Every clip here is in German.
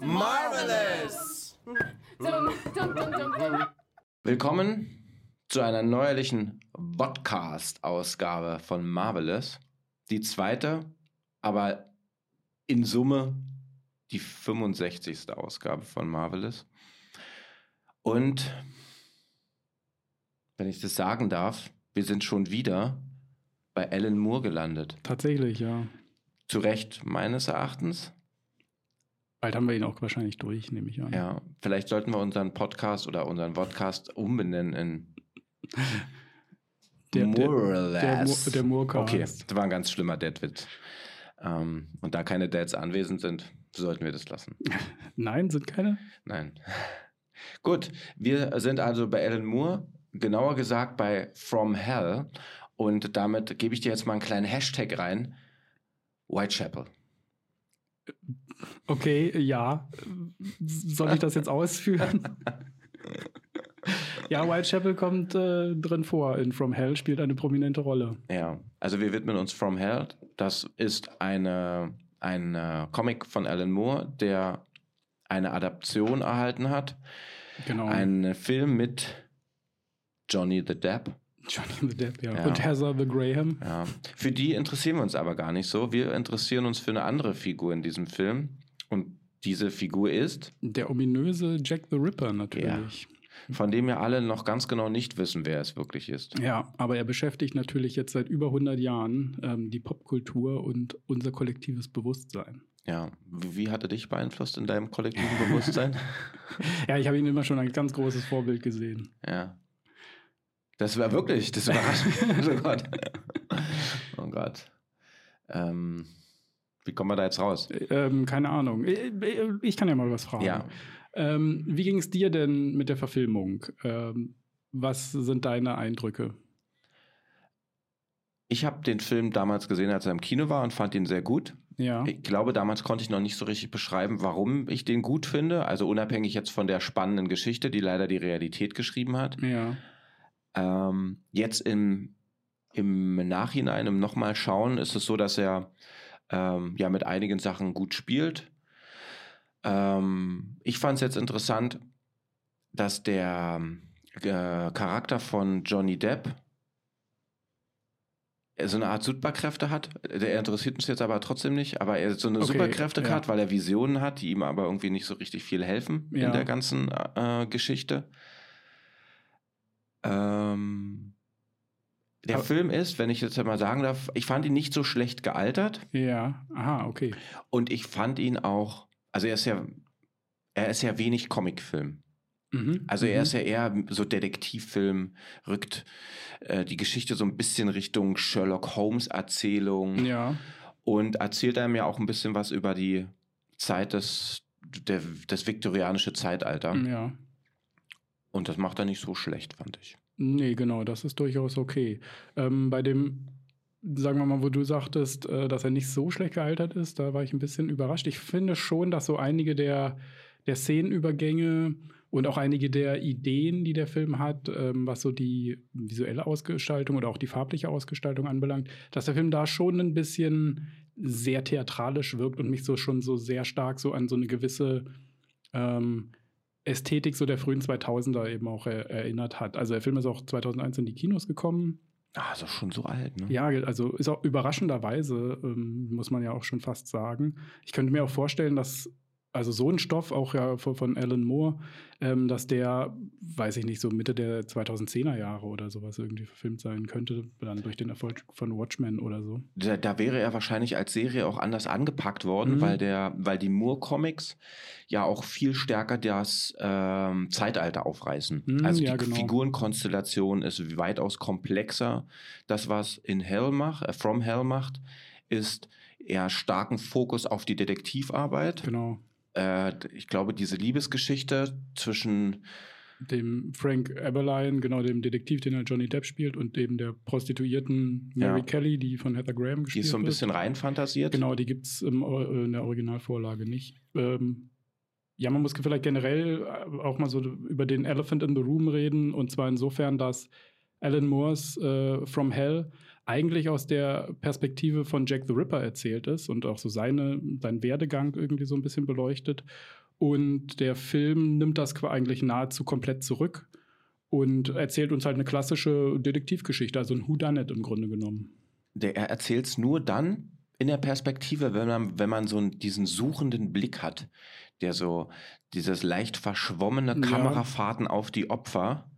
Marvelous! Willkommen zu einer neuerlichen Podcast-Ausgabe von Marvelous. Die zweite, aber in Summe die 65. Ausgabe von Marvelous. Und wenn ich das sagen darf, wir sind schon wieder bei Alan Moore gelandet. Tatsächlich, ja. Zu Recht meines Erachtens. Bald haben wir ihn auch wahrscheinlich durch, nehme ich an. Ja, vielleicht sollten wir unseren Podcast oder unseren Podcast umbenennen in Der, der, Moorless. der, Mo- der Moorcast. Okay, das war ein ganz schlimmer Deadwitz. Ähm, und da keine Dads anwesend sind, sollten wir das lassen. Nein, sind keine? Nein. Gut, wir sind also bei Alan Moore, genauer gesagt bei From Hell. Und damit gebe ich dir jetzt mal einen kleinen Hashtag rein. Whitechapel. Okay, ja. Soll ich das jetzt ausführen? ja, Whitechapel kommt äh, drin vor. In From Hell spielt eine prominente Rolle. Ja, also wir widmen uns From Hell. Das ist eine, ein äh, Comic von Alan Moore, der eine Adaption erhalten hat. Genau. Ein Film mit Johnny the Depp. Johnny the Depp, ja. Ja. Und Heather the Graham. Ja. Für die interessieren wir uns aber gar nicht so. Wir interessieren uns für eine andere Figur in diesem Film. Und diese Figur ist, Der ominöse Jack the Ripper natürlich. von dem wir alle noch ganz genau nicht wissen, wer es wirklich ist. Ja. aber er beschäftigt natürlich jetzt seit über 100 Jahren ähm, die Popkultur und unser kollektives Bewusstsein. Ja. Wie wie hat er dich beeinflusst in deinem kollektiven Bewusstsein? Ja, ich habe ihn immer schon als ganz großes Vorbild gesehen. Ja. Das war wirklich, das überrascht mich. oh Gott. Oh Gott. Ähm, wie kommen wir da jetzt raus? Ähm, keine Ahnung. Ich, ich kann ja mal was fragen. Ja. Ähm, wie ging es dir denn mit der Verfilmung? Ähm, was sind deine Eindrücke? Ich habe den Film damals gesehen, als er im Kino war und fand ihn sehr gut. Ja. Ich glaube, damals konnte ich noch nicht so richtig beschreiben, warum ich den gut finde. Also unabhängig jetzt von der spannenden Geschichte, die leider die Realität geschrieben hat. Ja. Ähm, jetzt im, im Nachhinein, im nochmal schauen, ist es so, dass er ähm, ja mit einigen Sachen gut spielt. Ähm, ich fand es jetzt interessant, dass der äh, Charakter von Johnny Depp so eine Art Superkräfte hat. Der interessiert uns jetzt aber trotzdem nicht, aber er so eine Okay, Superkräfte ja. hat, weil er Visionen hat, die ihm aber irgendwie nicht so richtig viel helfen Ja. in der ganzen äh, Geschichte. Ähm, der Aber- Film ist, wenn ich jetzt mal sagen darf, ich fand ihn nicht so schlecht gealtert Ja. Aha, okay. und ich fand ihn auch, also er ist ja, er ist ja wenig Comicfilm. Mhm. Also er mhm. ist ja eher so Detektivfilm, rückt äh, die Geschichte so ein bisschen Richtung Sherlock Holmes Erzählung Ja. und erzählt einem ja auch ein bisschen was über die Zeit des, der, das viktorianische Zeitalter. Ja. Und das macht er nicht so schlecht, fand ich. Nee, genau, das ist durchaus okay. Ähm, bei dem, sagen wir mal, wo du sagtest, äh, dass er nicht so schlecht gealtert ist, da war ich ein bisschen überrascht. Ich finde schon, dass so einige der, der Szenenübergänge und auch einige der Ideen, die der Film hat, ähm, was so die visuelle Ausgestaltung oder auch die farbliche Ausgestaltung anbelangt, dass der Film da schon ein bisschen sehr theatralisch wirkt und mich so schon so sehr stark so an so eine gewisse ähm, Ästhetik so der frühen 2000er eben auch er, erinnert hat. Also der Film ist auch 2001 in die Kinos gekommen. Ah, ist doch schon so alt, ne? Ja, also ist auch überraschenderweise, ähm, muss man ja auch schon fast sagen. Ich könnte mir auch vorstellen, dass also so ein Stoff, auch ja von, von Alan Moore, ähm, dass der, weiß ich nicht, so Mitte der 2010er Jahre oder sowas irgendwie verfilmt sein könnte, dann durch den Erfolg von Watchmen oder so. Da, da wäre er wahrscheinlich als Serie auch anders angepackt worden, Mhm. weil der, weil die Moore-Comics ja auch viel stärker das ähm, Zeitalter aufreißen. Mhm, also die ja, genau. Figurenkonstellation ist weitaus komplexer. Das, was in Hell macht, äh, From Hell macht, ist eher starken Fokus auf die Detektivarbeit. Genau. Äh, ich glaube, diese Liebesgeschichte zwischen Dem Frank Eberlein, genau dem Detektiv, den er Johnny Depp spielt, und eben der Prostituierten Mary Ja. Kelly, die von Heather Graham die gespielt ist so ein wird. bisschen reinfantasiert. Genau, die gibt es in der Originalvorlage nicht. Ähm, ja, man muss vielleicht generell äh, auch mal so über den Elephant in the Room reden. Und zwar insofern, dass Alan Moores äh, From Hell eigentlich aus der Perspektive von Jack the Ripper erzählt ist und auch so seine, seinen Werdegang irgendwie so ein bisschen beleuchtet. Und der Film nimmt das eigentlich nahezu komplett zurück und erzählt uns halt eine klassische Detektivgeschichte, also ein Whodunit im Grunde genommen. Der, er erzählt es nur dann in der Perspektive, wenn man, wenn man so diesen suchenden Blick hat, der so dieses leicht verschwommene Ja. Kamerafahrten auf die Opfer,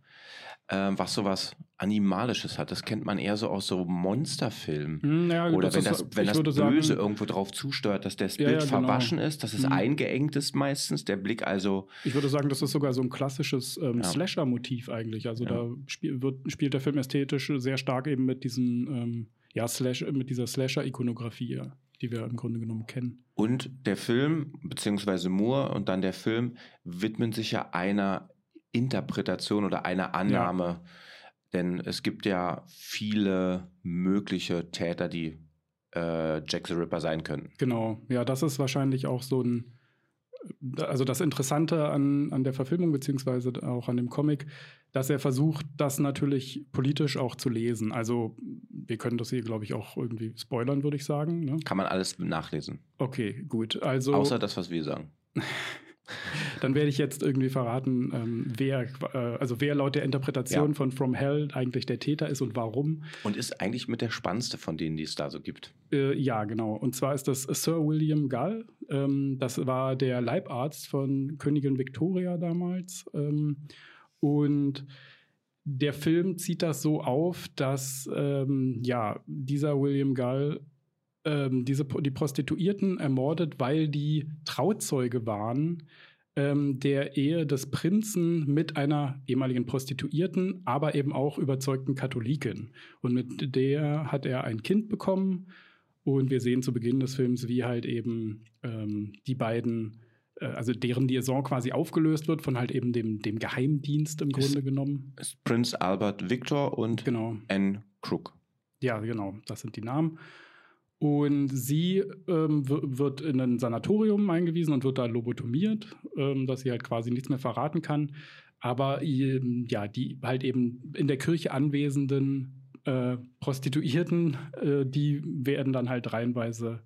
ähm, was sowas Animalisches hat. Das kennt man eher so aus so Monsterfilmen. Hm, ja, Oder wenn ist- das, wenn das Böse sagen, irgendwo drauf zusteuert, dass das Ja, Bild ja, genau. verwaschen ist, dass es Mhm. eingeengt ist meistens, der Blick also Ich würde sagen, das ist sogar so ein klassisches ähm, Ja. Slasher-Motiv eigentlich. Also Ja. da spiel, wird, spielt der Film ästhetisch sehr stark eben mit diesen, ähm, ja, Slash, mit dieser Slasher-Ikonografie, ja, die wir im Grunde genommen kennen. Und der Film, beziehungsweise Moore und dann der Film, widmen sich ja einer Interpretation oder einer Annahme. Denn es gibt ja viele mögliche Täter, die äh, Jack the Ripper sein können. Genau, ja, das ist wahrscheinlich auch so ein, also das Interessante an, an der Verfilmung, beziehungsweise auch an dem Comic, dass er versucht, das natürlich politisch auch zu lesen. Also, wir können das hier, glaube ich, auch irgendwie spoilern, würde ich sagen. Ne? Kann man alles nachlesen. Okay, gut. Also, Außer das, was wir sagen. dann werde ich jetzt irgendwie verraten, ähm, wer, äh, also wer laut der Interpretation Ja. von From Hell eigentlich der Täter ist und warum. Und ist eigentlich mit der spannendste von denen, die es da so gibt. Äh, ja, genau. Und zwar ist das Sir William Gull. Ähm, das war der Leibarzt von Königin Victoria damals. Ähm, und der Film zieht das so auf, dass ähm, ja, dieser William Gull ähm, diese, die Prostituierten ermordet, weil die Trauzeuge waren ähm, der Ehe des Prinzen mit einer ehemaligen Prostituierten, aber eben auch überzeugten Katholikin. Und mit der hat er ein Kind bekommen. Und wir sehen zu Beginn des Films, wie halt eben ähm, die beiden, äh, also deren Liaison quasi aufgelöst wird von halt eben dem, dem Geheimdienst im Ist- Grunde genommen. Ist Prince Albert Victor und Genau. Anne Crook. Ja, genau, das sind die Namen. Und sie ähm, wird in ein Sanatorium eingewiesen und wird da lobotomiert, ähm, dass sie halt quasi nichts mehr verraten kann. Aber ähm, ja, die halt eben in der Kirche anwesenden äh, Prostituierten, äh, die werden dann halt reihenweise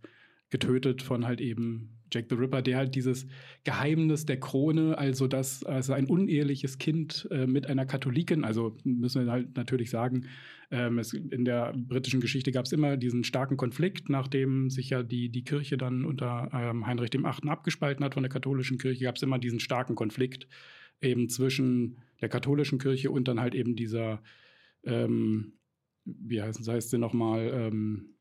getötet von halt eben Jack the Ripper, der halt dieses Geheimnis der Krone, also das, also ein uneheliches Kind äh, mit einer Katholikin, also müssen wir halt natürlich sagen, ähm, es, in der britischen Geschichte gab es immer diesen starken Konflikt, nachdem sich ja die, die Kirche dann unter ähm, Heinrich VIII. abgespalten hat von der katholischen Kirche, gab es immer diesen starken Konflikt eben zwischen der katholischen Kirche und dann halt eben dieser, ähm, wie heißt, heißt sie nochmal, ähm,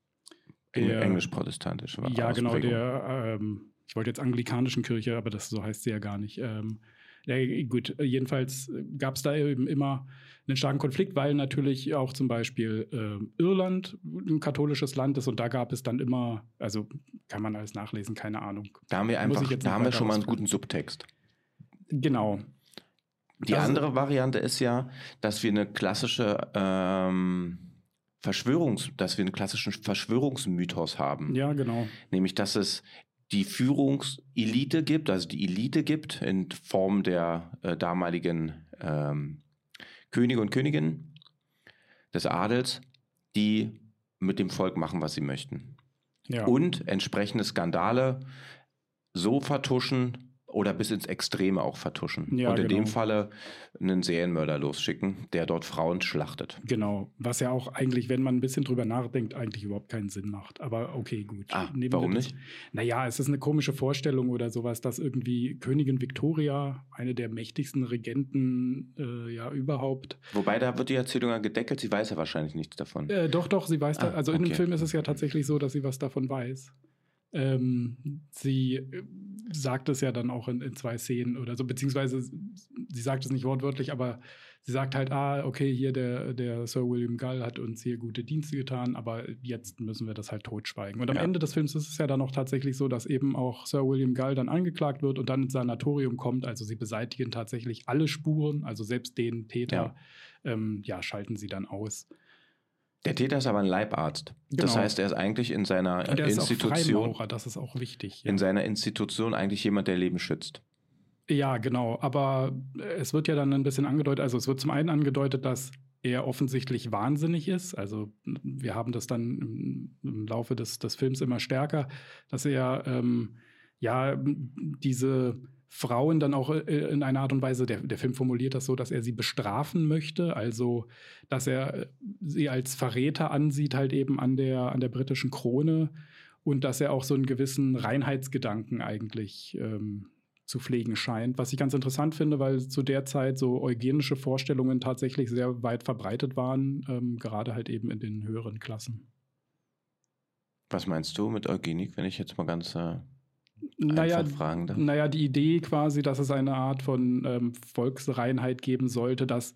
Englisch-protestantisch. war ja, genau, der, ähm, ich wollte jetzt anglikanischen Kirche, aber das so heißt sie ja gar nicht. Ähm, ja, gut, äh, jedenfalls gab es da eben immer einen starken Konflikt, weil natürlich auch zum Beispiel ähm, Irland ein katholisches Land ist und da gab es dann immer, also kann man alles nachlesen, keine Ahnung. Da haben wir einfach, da haben wir schon mal einen guten Subtext. Genau. Die Also- andere Variante ist ja, dass wir eine klassische ähm, Verschwörungs, dass wir einen klassischen Verschwörungsmythos haben. Ja, genau. Nämlich, dass es die Führungselite gibt, also die Elite gibt in Form der äh, damaligen ähm, Könige und Königinnen des Adels, die mit dem Volk machen, was sie möchten. Ja. Und entsprechende Skandale so vertuschen oder bis ins Extreme auch vertuschen. Ja, und in genau. dem Falle einen Serienmörder losschicken, der dort Frauen schlachtet. Genau, was ja auch eigentlich, wenn man ein bisschen drüber nachdenkt, eigentlich überhaupt keinen Sinn macht. Aber okay, gut. Ah, Nehmen warum nicht? Naja, es ist eine komische Vorstellung oder sowas, dass irgendwie Königin Victoria, eine der mächtigsten Regenten äh, ja überhaupt. Wobei da wird die Erzählung ja gedeckelt, sie weiß ja wahrscheinlich nichts davon. Äh, doch, doch, sie weiß da, Ah, also in dem okay. Film ist es ja tatsächlich so, dass sie was davon weiß. Ähm, sie äh, sagt es ja dann auch in, in zwei Szenen oder so, beziehungsweise sie sagt es nicht wortwörtlich, aber sie sagt halt, ah, okay, hier der, der Sir William Gull hat uns hier gute Dienste getan, aber jetzt müssen wir das halt totschweigen. Und am Ja. Ende des Films ist es ja dann auch tatsächlich so, dass eben auch Sir William Gull dann angeklagt wird und dann ins Sanatorium kommt. Also sie beseitigen tatsächlich alle Spuren, also selbst den Täter, ähm, ja, schalten sie dann aus. Der Täter ist aber ein Leibarzt. Das Genau. heißt, er ist eigentlich in seiner Und er ist auch Institution, Freimaurer, das ist auch wichtig. Ja. in seiner Institution eigentlich jemand, der Leben schützt. ja, genau. Aber es wird ja dann ein bisschen angedeutet, also es wird zum einen angedeutet, dass er offensichtlich wahnsinnig ist. Also wir haben das dann im, im Laufe des, des Films immer stärker, dass er ähm, ja diese Frauen dann auch äh, in einer Art und Weise, der, der Film formuliert das so, dass er sie bestrafen möchte, also dass er äh, sie als Verräter ansieht, halt eben an der, an der britischen Krone und dass er auch so einen gewissen Reinheitsgedanken eigentlich ähm, zu pflegen scheint. Was ich ganz interessant finde, weil zu der Zeit so eugenische Vorstellungen tatsächlich sehr weit verbreitet waren, ähm, gerade halt eben in den höheren Klassen. Was meinst du mit Eugenik, wenn ich jetzt mal ganz äh, naja, fragen darf? Naja, die Idee quasi, dass es eine Art von ähm, Volksreinheit geben sollte, dass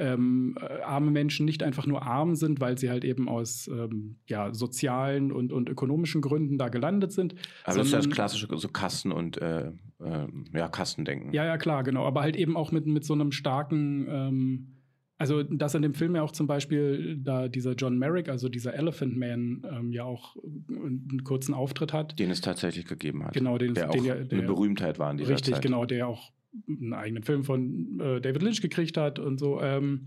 ähm, äh, arme Menschen nicht einfach nur arm sind, weil sie halt eben aus ähm, ja, sozialen und, und ökonomischen Gründen da gelandet sind. Aber das ist das klassische so Kasten- und äh, äh, ja, Kastendenken. Ja, ja, klar, genau. Aber halt eben auch mit, mit so einem starken ähm, also, dass in dem Film ja auch zum Beispiel da dieser John Merrick, also dieser Elephant Man, ähm, ja auch einen kurzen Auftritt hat. Den es tatsächlich gegeben hat. Genau, den, der den auch ja, der, eine Berühmtheit war in dieser richtig, Zeit. genau, der auch einen eigenen Film von äh, David Lynch gekriegt hat und so. Ähm,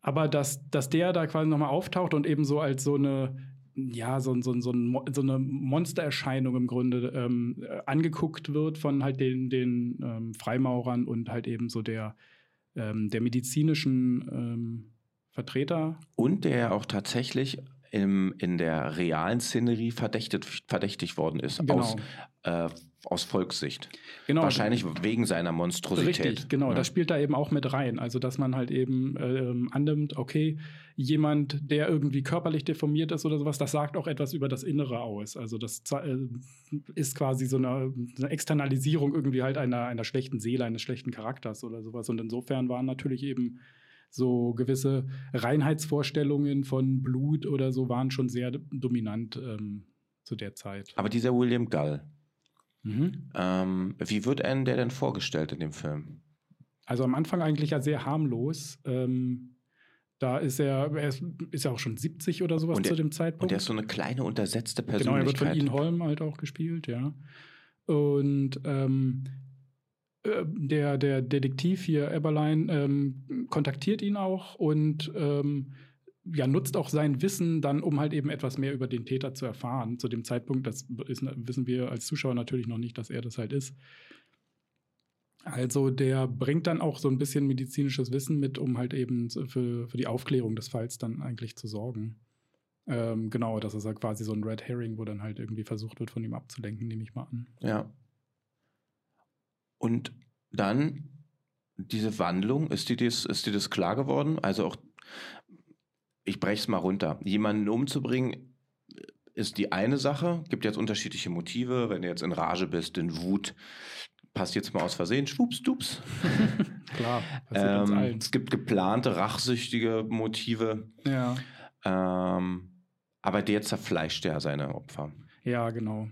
aber dass, dass der da quasi nochmal auftaucht und eben so als so eine, ja, so, so, so, so eine Monstererscheinung im Grunde ähm, angeguckt wird von halt den, den ähm, Freimaurern und halt eben so der ähm, der medizinischen ähm, Vertreter. Und der auch tatsächlich im, in der realen Szenerie verdächtigt, verdächtigt worden ist genau. aus, äh, aus Volkssicht. Genau. Wahrscheinlich wegen seiner Monstrosität. Richtig, genau. Ja. Das spielt da eben auch mit rein. Also, dass man halt eben äh, annimmt, okay, jemand, der irgendwie körperlich deformiert ist oder sowas, das sagt auch etwas über das Innere aus. Also, das äh, ist quasi so eine, eine, Externalisierung irgendwie halt einer, einer schlechten Seele, eines schlechten Charakters oder sowas. Und insofern waren natürlich eben so gewisse Reinheitsvorstellungen von Blut oder so waren schon sehr dominant ähm, zu der Zeit. Aber dieser William Gull, mhm. ähm, wie wird einem der denn vorgestellt in dem Film? Also am Anfang eigentlich ja sehr harmlos. Ähm, da ist er, er ist, ist ja auch schon 70 oder sowas der, zu dem Zeitpunkt. Und der ist so eine kleine, untersetzte Persönlichkeit. Genau, er wird von Ian Holm halt auch gespielt, ja. Und ähm, äh, der, der Detektiv hier, Eberlein, ähm, kontaktiert ihn auch und ähm, ja, nutzt auch sein Wissen dann, um halt eben etwas mehr über den Täter zu erfahren. Zu dem Zeitpunkt, das ist, wissen wir als Zuschauer natürlich noch nicht, dass er das halt ist. Also der bringt dann auch so ein bisschen medizinisches Wissen mit, um halt eben für, für die Aufklärung des Falls dann eigentlich zu sorgen. Ähm, genau, das ist ja quasi so ein Red Herring, wo dann halt irgendwie versucht wird, von ihm abzulenken, nehme ich mal an. Ja, und dann diese Wandlung, ist dir das, ist dir das klar geworden? Also auch, ich breche es mal runter. Jemanden umzubringen ist die eine Sache, gibt jetzt unterschiedliche Motive. Wenn du jetzt in Rage bist, in Wut, passt jetzt mal aus Versehen, schwups, dups. Klar, ähm, Es gibt geplante, rachsüchtige Motive. Ja. Ähm, aber der zerfleischt ja seine Opfer. Ja, genau.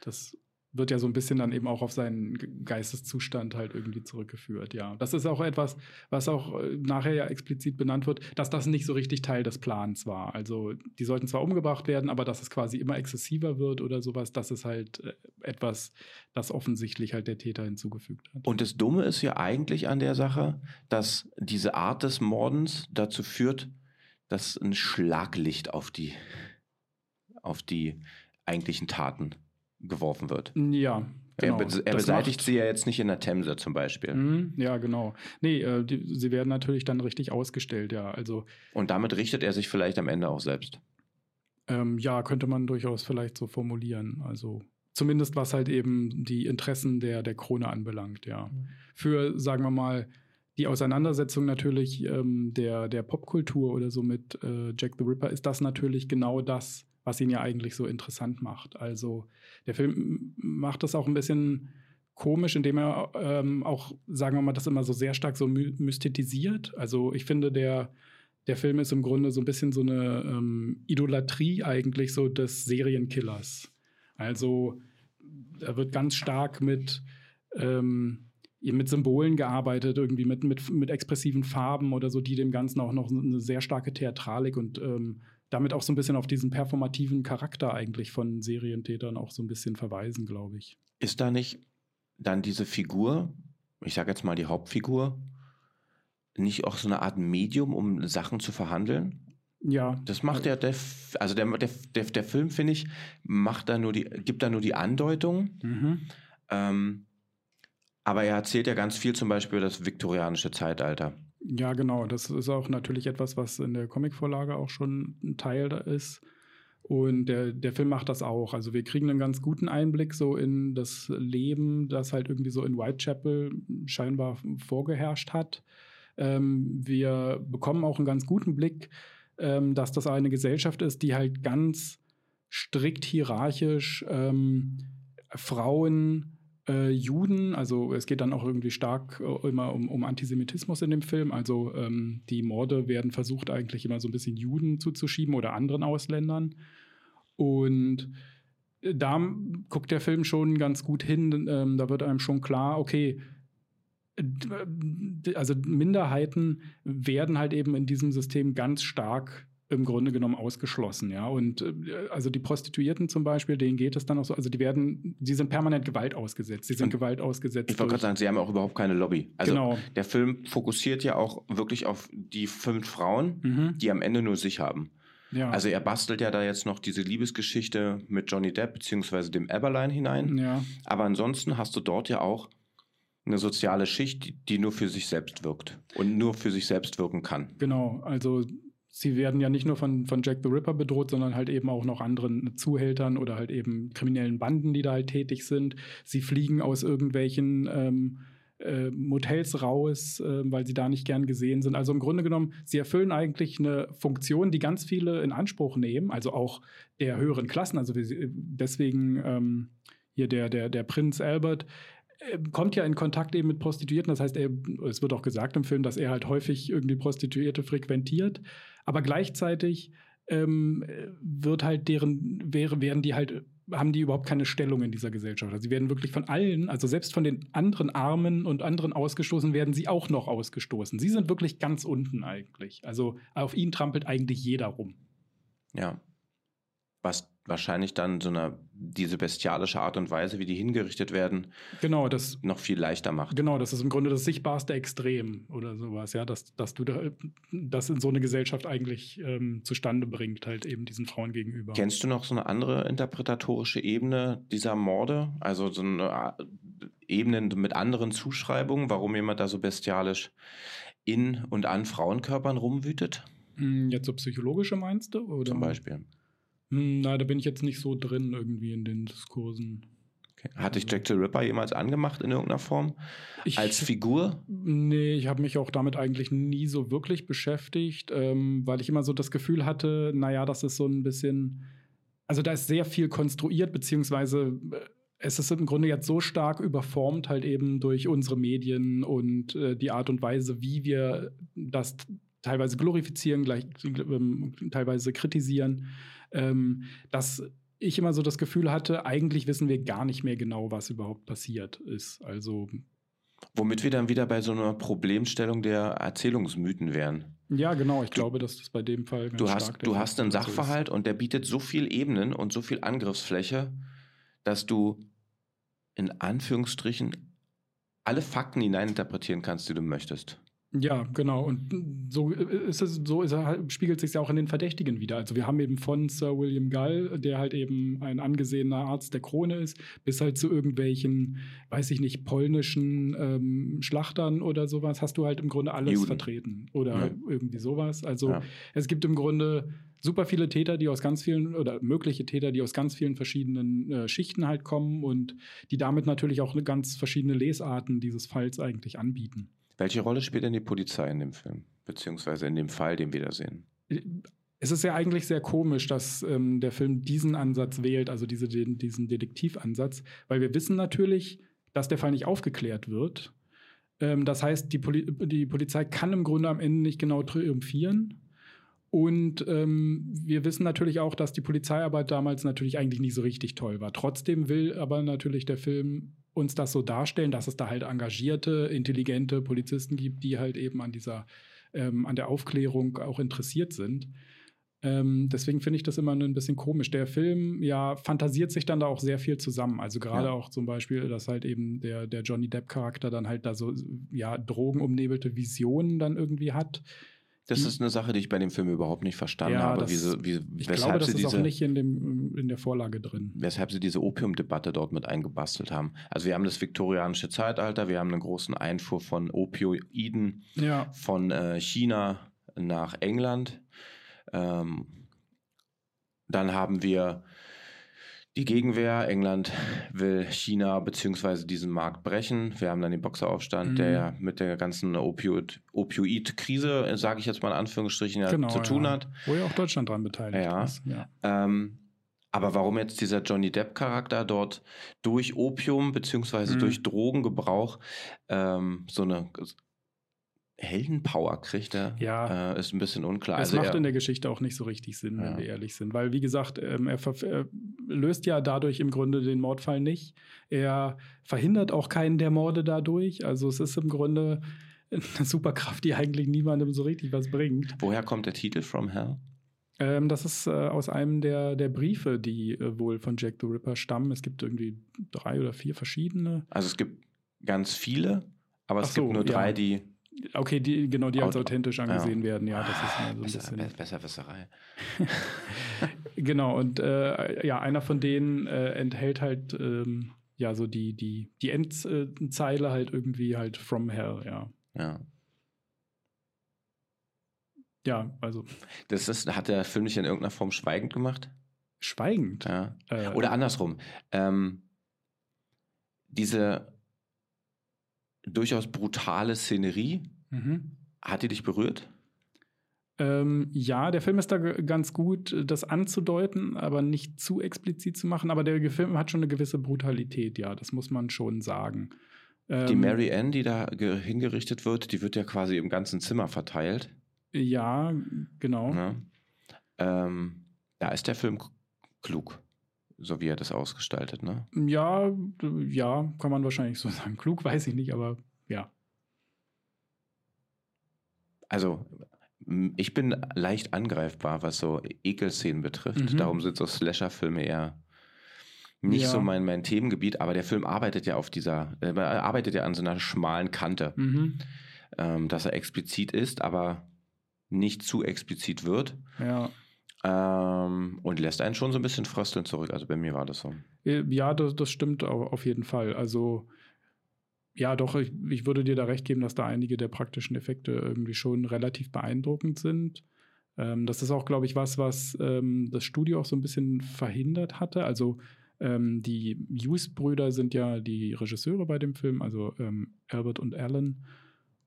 Das wird ja so ein bisschen dann eben auch auf seinen Geisteszustand halt irgendwie zurückgeführt, ja. Das ist auch etwas, was auch äh, nachher ja explizit benannt wird, dass das nicht so richtig Teil des Plans war. Also die sollten zwar umgebracht werden, aber dass es quasi immer exzessiver wird oder sowas, das ist halt äh, etwas, das offensichtlich halt der Täter hinzugefügt hat. Und das Dumme ist ja eigentlich an der Sache, dass diese Art des Mordens dazu führt, dass ein Schlaglicht auf die, auf die eigentlichen Taten geworfen wird. Ja. Genau. Er, be er beseitigt macht. sie ja jetzt nicht in der Themse zum Beispiel. Mhm, ja, genau. Nee, äh, die, sie werden natürlich dann richtig ausgestellt, ja. Also, Und damit richtet er sich vielleicht am Ende auch selbst. Ähm, ja, könnte man durchaus vielleicht so formulieren. Also zumindest was halt eben die Interessen der, der Krone anbelangt, ja. Mhm. Für, sagen wir mal, die Auseinandersetzung natürlich ähm, der, der Popkultur oder so mit äh, Jack the Ripper ist das natürlich genau das, was ihn ja eigentlich so interessant macht. Also der Film macht das auch ein bisschen komisch, indem er ähm, auch, sagen wir mal, das immer so sehr stark so my mystitisiert. Also ich finde, der, der Film ist im Grunde so ein bisschen so eine ähm, Idolatrie eigentlich so des Serienkillers. Also er wird ganz stark mit, ähm, mit Symbolen gearbeitet, irgendwie mit, mit, mit expressiven Farben oder so, die dem Ganzen auch noch eine sehr starke Theatralik und ähm, damit auch so ein bisschen auf diesen performativen Charakter eigentlich von Serientätern auch so ein bisschen verweisen, glaube ich. Ist da nicht dann diese Figur, ich sage jetzt mal die Hauptfigur, nicht auch so eine Art Medium, um Sachen zu verhandeln? Ja. Das macht ja der, also der, der, der, der Film, finde ich, macht da nur die, gibt da nur die Andeutung. Mhm. Ähm, aber er erzählt ja ganz viel zum Beispiel das viktorianische Zeitalter. Ja, genau. Das ist auch natürlich etwas, was in der Comicvorlage auch schon ein Teil da ist. Und der, der Film macht das auch. Also wir kriegen einen ganz guten Einblick so in das Leben, das halt irgendwie so in Whitechapel scheinbar vorgeherrscht hat. Ähm, wir bekommen auch einen ganz guten Blick, ähm, dass das eine Gesellschaft ist, die halt ganz strikt hierarchisch ähm, Frauen äh, Juden, also es geht dann auch irgendwie stark äh, immer um, um, Antisemitismus in dem Film. Also ähm, die Morde werden versucht eigentlich immer so ein bisschen Juden zuzuschieben oder anderen Ausländern. Und äh, da guckt der Film schon ganz gut hin. Ähm, da wird einem schon klar, okay, äh, also Minderheiten werden halt eben in diesem System ganz stark im Grunde genommen ausgeschlossen, ja. Und äh, also die Prostituierten zum Beispiel, denen geht es dann auch so, also die werden, die sind permanent Gewalt ausgesetzt. Sie sind Und Gewalt ausgesetzt. Ich wollte gerade sagen, sie haben auch überhaupt keine Lobby. Also genau. der Film fokussiert ja auch wirklich auf die fünf Frauen, mhm. die am Ende nur sich haben. Ja. Also er bastelt ja da jetzt noch diese Liebesgeschichte mit Johnny Depp beziehungsweise dem Eberlein hinein. Ja. Aber ansonsten hast du dort ja auch eine soziale Schicht, die nur für sich selbst wirkt und nur für sich selbst wirken kann. Genau, also sie werden ja nicht nur von, von Jack the Ripper bedroht, sondern halt eben auch noch anderen Zuhältern oder halt eben kriminellen Banden, die da halt tätig sind. Sie fliegen aus irgendwelchen ähm, äh, Motels raus, äh, weil sie da nicht gern gesehen sind. Also im Grunde genommen, sie erfüllen eigentlich eine Funktion, die ganz viele in Anspruch nehmen, also auch der höheren Klassen. Also deswegen ähm, hier der, der, der Prinz Albert kommt ja in Kontakt eben mit Prostituierten. Das heißt, er, es wird auch gesagt im Film, dass er halt häufig irgendwie Prostituierte frequentiert. Aber gleichzeitig ähm, wird halt deren, wäre, werden die halt, haben die überhaupt keine Stellung in dieser Gesellschaft. Also sie werden wirklich von allen, also selbst von den anderen Armen und anderen ausgestoßen, werden sie auch noch ausgestoßen. Sie sind wirklich ganz unten eigentlich. Also auf ihn trampelt eigentlich jeder rum. Ja. Was wahrscheinlich dann so eine diese bestialische Art und Weise, wie die hingerichtet werden, genau, das, noch viel leichter macht. Genau, das ist im Grunde das sichtbarste Extrem oder sowas, ja, dass, dass du da, das in so eine Gesellschaft eigentlich ähm, zustande bringt, halt eben diesen Frauen gegenüber. Kennst du noch so eine andere interpretatorische Ebene dieser Morde? Also so eine äh, Ebene mit anderen Zuschreibungen, warum jemand da so bestialisch in und an Frauenkörpern rumwütet? Hm, jetzt so psychologische meinst du? Oder? Zum Beispiel. Hm, na, da bin ich jetzt nicht so drin irgendwie in den Diskursen. Okay. Hat dich Jack the Ripper jemals angemacht in irgendeiner Form? Ich, Als Figur? Nee, ich habe mich auch damit eigentlich nie so wirklich beschäftigt, ähm, weil ich immer so das Gefühl hatte, naja, das ist so ein bisschen, also da ist sehr viel konstruiert, beziehungsweise äh, es ist im Grunde jetzt so stark überformt, halt eben durch unsere Medien und äh, die Art und Weise, wie wir das teilweise glorifizieren, gleich, äh, teilweise kritisieren ähm, dass ich immer so das Gefühl hatte, eigentlich wissen wir gar nicht mehr genau, was überhaupt passiert ist. Also Womit wir dann wieder bei so einer Problemstellung der Erzählungsmythen wären. Ja, genau. Ich du, glaube, dass das bei dem Fall ganz du hast, stark Du hast einen Sachverhalt und der bietet so viel Ebenen und so viel Angriffsfläche, dass du in Anführungsstrichen alle Fakten hineininterpretieren kannst, die du möchtest. Ja, genau. Und so ist es, so ist er, halt, spiegelt sich ja auch in den Verdächtigen wieder. Also wir haben eben von Sir William Gull, der halt eben ein angesehener Arzt der Krone ist, bis halt zu irgendwelchen, weiß ich nicht, polnischen ähm, Schlachtern oder sowas, hast du halt im Grunde alles Juden. vertreten. Oder ja. irgendwie sowas. Also ja. es gibt im Grunde super viele Täter, die aus ganz vielen, oder mögliche Täter, die aus ganz vielen verschiedenen äh, Schichten halt kommen und die damit natürlich auch eine ganz verschiedene Lesarten dieses Falls eigentlich anbieten. Welche Rolle spielt denn die Polizei in dem Film, beziehungsweise in dem Fall, den wir da sehen? Es ist ja eigentlich sehr komisch, dass ähm, der Film diesen Ansatz wählt, also diese, den, diesen Detektivansatz, weil wir wissen natürlich, dass der Fall nicht aufgeklärt wird. Ähm, das heißt, die, Poli die Polizei kann im Grunde am Ende nicht genau triumphieren. Und ähm, wir wissen natürlich auch, dass die Polizeiarbeit damals natürlich eigentlich nicht so richtig toll war. Trotzdem will aber natürlich der Film uns das so darstellen, dass es da halt engagierte, intelligente Polizisten gibt, die halt eben an dieser, ähm, an der Aufklärung auch interessiert sind. Ähm, deswegen finde ich das immer ein bisschen komisch. Der Film ja fantasiert sich dann da auch sehr viel zusammen. Also gerade Ja. auch zum Beispiel, dass halt eben der, der Johnny Depp-Charakter dann halt da so ja drogenumnebelte Visionen dann irgendwie hat. Das Die- ist eine Sache, die ich bei dem Film überhaupt nicht verstanden Ja, habe, das- wie sie, wie, Ich glaube, das ist auch diese, nicht in, dem, in der Vorlage drin. weshalb sie diese Opiumdebatte dort mit eingebastelt haben. Also wir haben das viktorianische Zeitalter, wir haben einen großen Einfuhr von Opioiden Ja, von äh, China nach England. Ähm, dann haben wir die Gegenwehr. England will China bzw. diesen Markt brechen. Wir haben dann den Boxeraufstand, Mhm. der ja mit der ganzen Opioid- Opioid-Krise, sage ich jetzt mal in Anführungsstrichen, ja, genau. zu tun ja. hat. Wo ja auch Deutschland dran beteiligt Ja. ist. Ja. Ähm, aber warum jetzt dieser Johnny Depp-Charakter dort durch Opium bzw. Mhm. durch Drogengebrauch ähm, so eine Heldenpower kriegt, er, Ja. äh, ist ein bisschen unklar. Es Also macht in der Geschichte auch nicht so richtig Sinn, Ja. wenn wir ehrlich sind. Weil, wie gesagt, ähm, er, er löst ja dadurch im Grunde den Mordfall nicht. Er verhindert auch keinen der Morde dadurch. Also es ist im Grunde eine Superkraft, die eigentlich niemandem so richtig was bringt. woher kommt der Titel From Hell? Ähm, das ist äh, aus einem der, der Briefe, die äh, wohl von Jack the Ripper stammen. Es gibt irgendwie drei oder vier verschiedene. Also es gibt ganz viele, aber es so, gibt nur drei, ja. die Okay, die, genau, die als Aut- authentisch angesehen werden. Ja, das ist mal so ein besser, bisschen. be- Besserwisserei. Genau, und äh, ja, einer von denen äh, enthält halt ähm, ja so die, die, die Endzeile halt irgendwie halt from hell, ja. Ja. Ja, also Das ist, hat der Film nicht in irgendeiner Form schweigend gemacht? schweigend. Ja. Äh, Oder andersrum. Ähm, diese durchaus brutale Szenerie, Mhm. hat die dich berührt? Ähm, ja, der Film ist da ganz gut, das anzudeuten, aber nicht zu explizit zu machen. Aber der Film hat schon eine gewisse Brutalität, ja, das muss man schon sagen. Die Ähm, Mary Ann, die da ge- hingerichtet wird, die wird ja quasi im ganzen Zimmer verteilt. Ja, genau. Ne? Ähm, da ist der Film klug, so wie er das ausgestaltet. Ne? Ja, ja, kann man wahrscheinlich so sagen. Klug weiß ich nicht, aber ja. Also, ich bin leicht angreifbar, was so Ekelszenen betrifft. Mhm. Darum sind so Slasher-Filme eher nicht Ja. so mein, mein Themengebiet, aber der Film arbeitet ja auf dieser, äh, arbeitet ja an so einer schmalen Kante, Mhm. ähm, dass er explizit ist, aber nicht zu explizit wird. Ja. Ähm, und lässt einen schon so ein bisschen frösteln zurück. Also bei mir war das so. Äh, Ja, das, das stimmt au- auf jeden Fall. Also, ja, doch, ich, ich würde dir da recht geben, dass da einige der praktischen Effekte irgendwie schon relativ beeindruckend sind. Ähm, das ist auch, glaube ich, was, was ähm, das Studio auch so ein bisschen verhindert hatte. Also, ähm, die Hughes-Brüder sind ja die Regisseure bei dem Film, also ähm, Albert und Alan.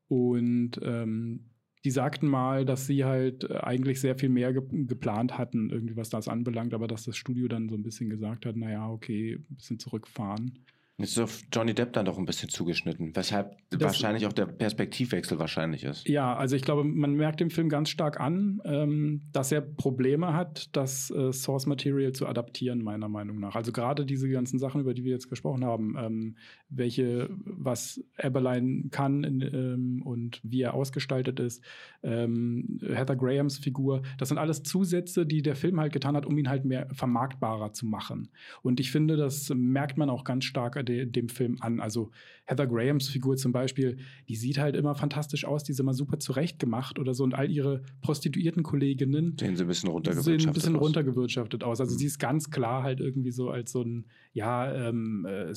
Und ähm, die sagten mal, dass sie halt äh, eigentlich sehr viel mehr ge geplant hatten, irgendwie was das anbelangt, aber dass das Studio dann so ein bisschen gesagt hat, naja, okay, ein bisschen zurückfahren. Jetzt ist auf Johnny Depp dann doch ein bisschen zugeschnitten, weshalb Das- wahrscheinlich auch der Perspektivwechsel wahrscheinlich ist. Ja, also ich glaube, man merkt dem Film ganz stark an, ähm, dass er Probleme hat, das äh, Source Material zu adaptieren, meiner Meinung nach. Also gerade diese ganzen Sachen, über die wir jetzt gesprochen haben, ähm, welche, was Eberlein kann in, ähm, und wie er ausgestaltet ist, ähm, Heather Grahams Figur, das sind alles Zusätze, die der Film halt getan hat, um ihn halt mehr vermarktbarer zu machen. Und ich finde, das merkt man auch ganz stark de dem Film an. Also Heather Grahams Figur zum Beispiel, die sieht halt immer fantastisch aus, die ist immer super zurechtgemacht oder so. Und all ihre prostituierten Kolleginnen Sehen sie ein bisschen sehen runtergewirtschaftet ein bisschen aus. runtergewirtschaftet aus. Also Mhm. sie ist ganz klar halt irgendwie so als so ein, ja, ähm, äh,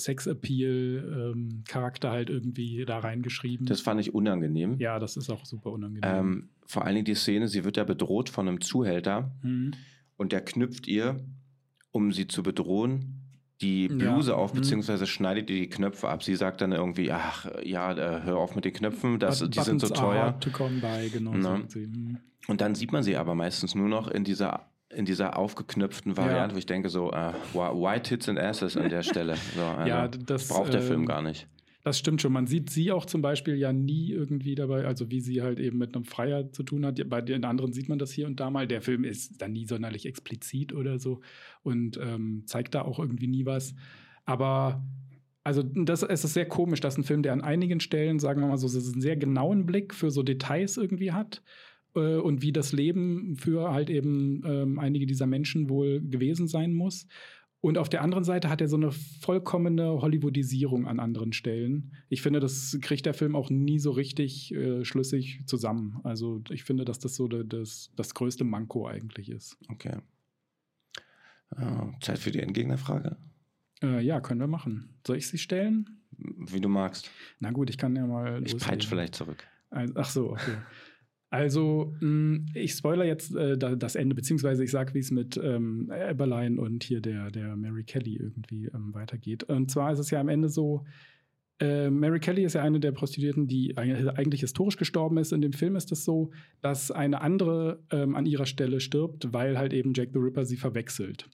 Sex-Appeal-Charakter halt irgendwie da reingeschrieben. Das fand ich unangenehm. ja, das ist auch super unangenehm. Ähm, vor allen Dingen die Szene, sie wird ja bedroht von einem Zuhälter Mhm. und der knüpft ihr, um sie zu bedrohen, die Ja. Bluse auf, Mhm. beziehungsweise schneidet ihr die Knöpfe ab. Sie sagt dann irgendwie, ach ja, äh, hör auf mit den Knöpfen, das, But- die sind so teuer. by, genau. Ne? Mhm. Und dann sieht man sie aber meistens nur noch in dieser in dieser aufgeknöpften Variante, Ja. wo ich denke so, äh, why tits and asses an der Stelle. So, also, Ja, das braucht der ähm, Film gar nicht. Das stimmt schon. Man sieht sie auch zum Beispiel ja nie irgendwie dabei, also wie sie halt eben mit einem Freier zu tun hat. Bei den anderen sieht man das hier und da mal. Der Film ist dann nie sonderlich explizit oder so und ähm, zeigt da auch irgendwie nie was. Aber also das, es ist sehr komisch, dass ein Film, der an einigen Stellen, sagen wir mal so, einen sehr genauen Blick für so Details irgendwie hat äh, und wie das Leben für halt eben ähm, einige dieser Menschen wohl gewesen sein muss. Und auf der anderen Seite hat er so eine vollkommene Hollywoodisierung an anderen Stellen. Ich finde, das kriegt der Film auch nie so richtig äh, schlüssig zusammen. Also ich finde, dass das so das, das größte Manko eigentlich ist. Okay. Uh, Zeit für die Endgegnerfrage? Äh, ja, können wir machen. Soll ich sie stellen? Wie du magst. Na gut, ich kann ja mal. Ich peitsche vielleicht zurück. Ach so, okay. Also, mh, ich spoiler jetzt äh, das Ende, beziehungsweise ich sage, wie es mit ähm, Eberlein und hier der, der Mary Kelly irgendwie ähm, weitergeht. Und zwar ist es ja am Ende so, äh, Mary Kelly ist ja eine der Prostituierten, die eigentlich historisch gestorben ist. In dem Film ist es so, dass eine andere ähm, an ihrer Stelle stirbt, weil halt eben Jack the Ripper sie verwechselt.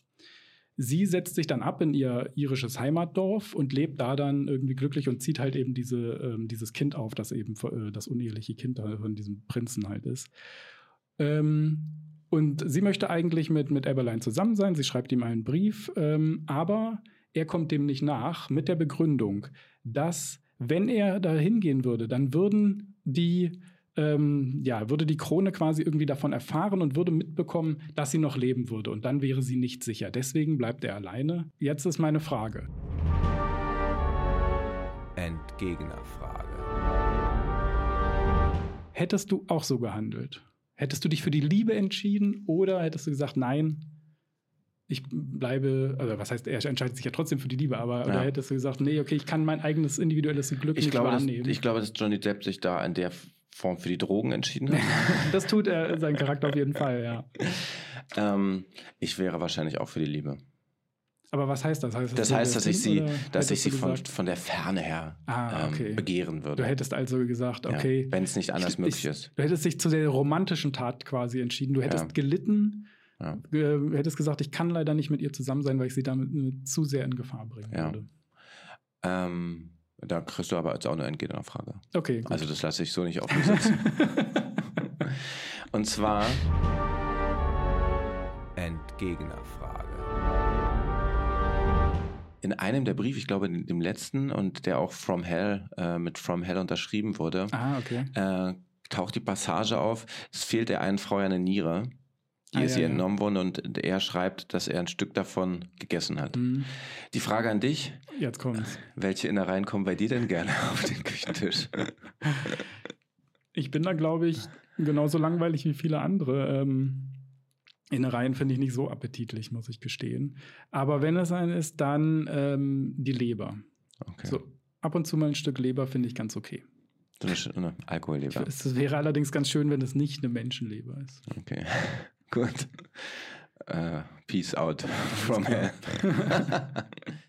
Sie setzt sich dann ab in ihr irisches Heimatdorf und lebt da dann irgendwie glücklich und zieht halt eben diese, ähm, dieses Kind auf, das eben äh, das uneheliche Kind von diesem Prinzen halt ist. Ähm, und sie möchte eigentlich mit, mit Eberlein zusammen sein. Sie schreibt ihm einen Brief, ähm, aber er kommt dem nicht nach mit der Begründung, dass wenn er da hingehen würde, dann würden die ähm, ja, würde die Krone quasi irgendwie davon erfahren und würde mitbekommen, dass sie noch leben würde. Und dann wäre sie nicht sicher. Deswegen bleibt er alleine. Jetzt ist meine Frage. Entgegnerfrage. Hättest du auch so gehandelt? Hättest du dich für die Liebe entschieden oder hättest du gesagt, nein, ich bleibe, also was heißt, er entscheidet sich ja trotzdem für die Liebe, aber ja. oder hättest du gesagt, nee, okay, ich kann mein eigenes individuelles Glück ich nicht glaube, wahrnehmen? Dass, ich glaube, dass Johnny Depp sich da in der Form für die Drogen entschieden hat. das tut er, sein Charakter auf jeden Fall, ja. Ähm, ich wäre wahrscheinlich auch für die Liebe. Aber was heißt das? Heißt das, das heißt, dass ich sie, dass ich sie von, von der Ferne her ah, okay. ähm, begehren würde. Du hättest also gesagt, okay. Ja, Wenn es nicht anders ich, möglich ist. Du hättest dich zu der romantischen Tat quasi entschieden. Du hättest ja. gelitten, ja. Du hättest gesagt, ich kann leider nicht mit ihr zusammen sein, weil ich sie damit zu sehr in Gefahr bringen würde. Ähm, da kriegst du aber jetzt auch eine Entgegnerfrage. Okay. Gut. Also das lasse ich so nicht auf mich sitzen. Und zwar Entgegnerfrage. In einem der Briefe, ich glaube in dem letzten und der auch From Hell äh, mit From Hell unterschrieben wurde, ah, okay. äh, taucht die Passage auf, es fehlt der einen Frau ja eine Niere die ah, ist ja, ihr entnommen ja. worden und er schreibt, dass er ein Stück davon gegessen hat. Mhm. Die Frage an dich. Jetzt kommt's. Welche Innereien kommen bei dir denn gerne auf den Küchentisch? Ich bin da, glaube ich, genauso langweilig wie viele andere. Ähm, Innereien finde ich nicht so appetitlich, muss ich gestehen. Aber wenn es ein ist, dann ähm, die Leber. Okay. So ab und zu mal ein Stück Leber finde ich ganz okay. So eine, eine Alkoholleber. Es wäre allerdings ganz schön, wenn es nicht eine Menschenleber ist. Okay. Gut. Uh, peace out from hell.